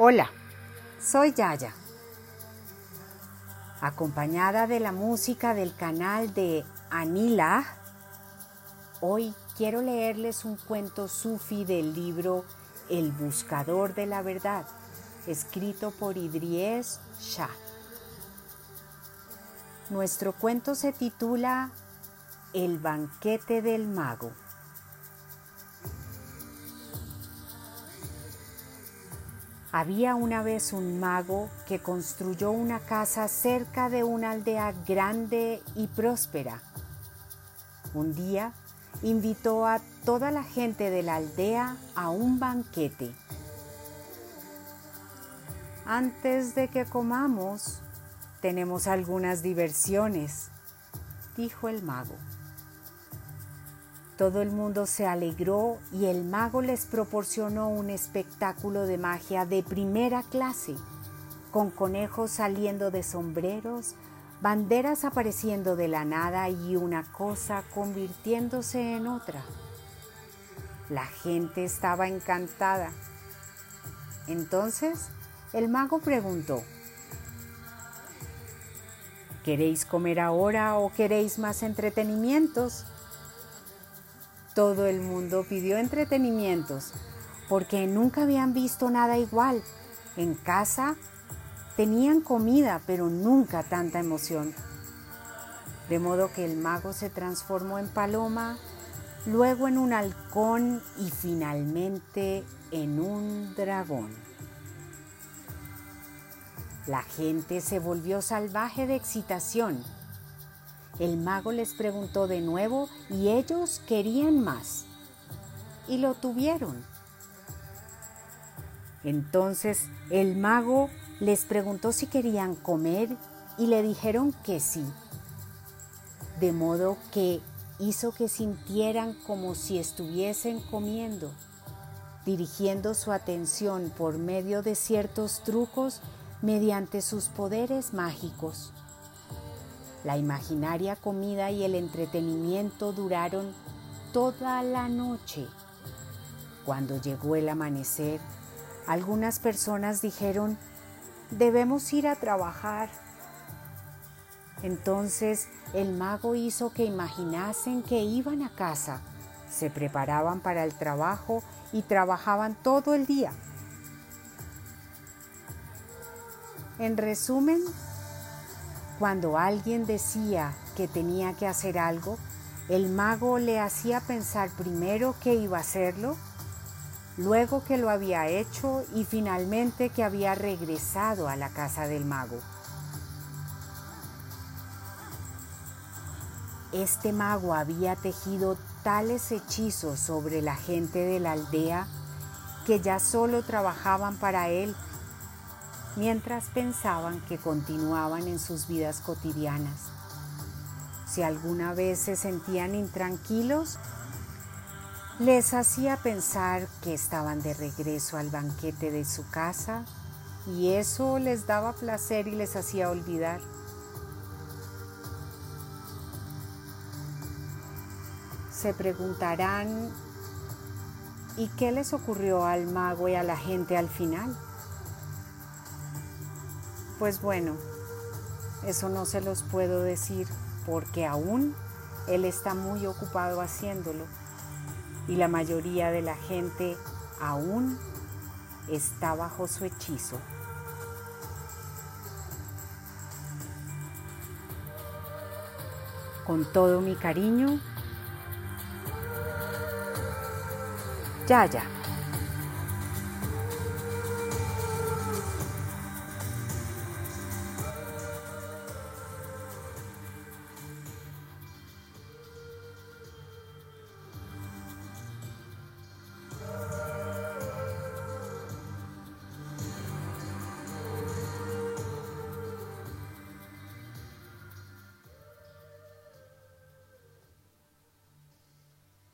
Hola, soy Yaya. Acompañada de la música del canal de Anila, hoy quiero leerles un cuento sufi del libro El Buscador de la Verdad, escrito por Idries Shah. Nuestro cuento se titula El banquete del mago. Había una vez un mago que construyó una casa cerca de una aldea grande y próspera. Un día invitó a toda la gente de la aldea a un banquete. Antes de que comamos, tenemos algunas diversiones, dijo el mago. Todo el mundo se alegró y el mago les proporcionó un espectáculo de magia de primera clase, con conejos saliendo de sombreros, banderas apareciendo de la nada y una cosa convirtiéndose en otra. La gente estaba encantada. Entonces el mago preguntó, ¿queréis comer ahora o queréis más entretenimientos? Todo el mundo pidió entretenimientos porque nunca habían visto nada igual. En casa tenían comida, pero nunca tanta emoción. De modo que el mago se transformó en paloma, luego en un halcón y finalmente en un dragón. La gente se volvió salvaje de excitación el mago les preguntó de nuevo y ellos querían más. Y lo tuvieron. Entonces el mago les preguntó si querían comer y le dijeron que sí. De modo que hizo que sintieran como si estuviesen comiendo, dirigiendo su atención por medio de ciertos trucos mediante sus poderes mágicos. La imaginaria comida y el entretenimiento duraron toda la noche. Cuando llegó el amanecer, algunas personas dijeron, debemos ir a trabajar. Entonces el mago hizo que imaginasen que iban a casa, se preparaban para el trabajo y trabajaban todo el día. En resumen, cuando alguien decía que tenía que hacer algo, el mago le hacía pensar primero que iba a hacerlo, luego que lo había hecho y finalmente que había regresado a la casa del mago. Este mago había tejido tales hechizos sobre la gente de la aldea que ya solo trabajaban para él mientras pensaban que continuaban en sus vidas cotidianas. Si alguna vez se sentían intranquilos, les hacía pensar que estaban de regreso al banquete de su casa y eso les daba placer y les hacía olvidar. Se preguntarán, ¿y qué les ocurrió al mago y a la gente al final? Pues bueno, eso no se los puedo decir porque aún él está muy ocupado haciéndolo y la mayoría de la gente aún está bajo su hechizo. Con todo mi cariño, Yaya.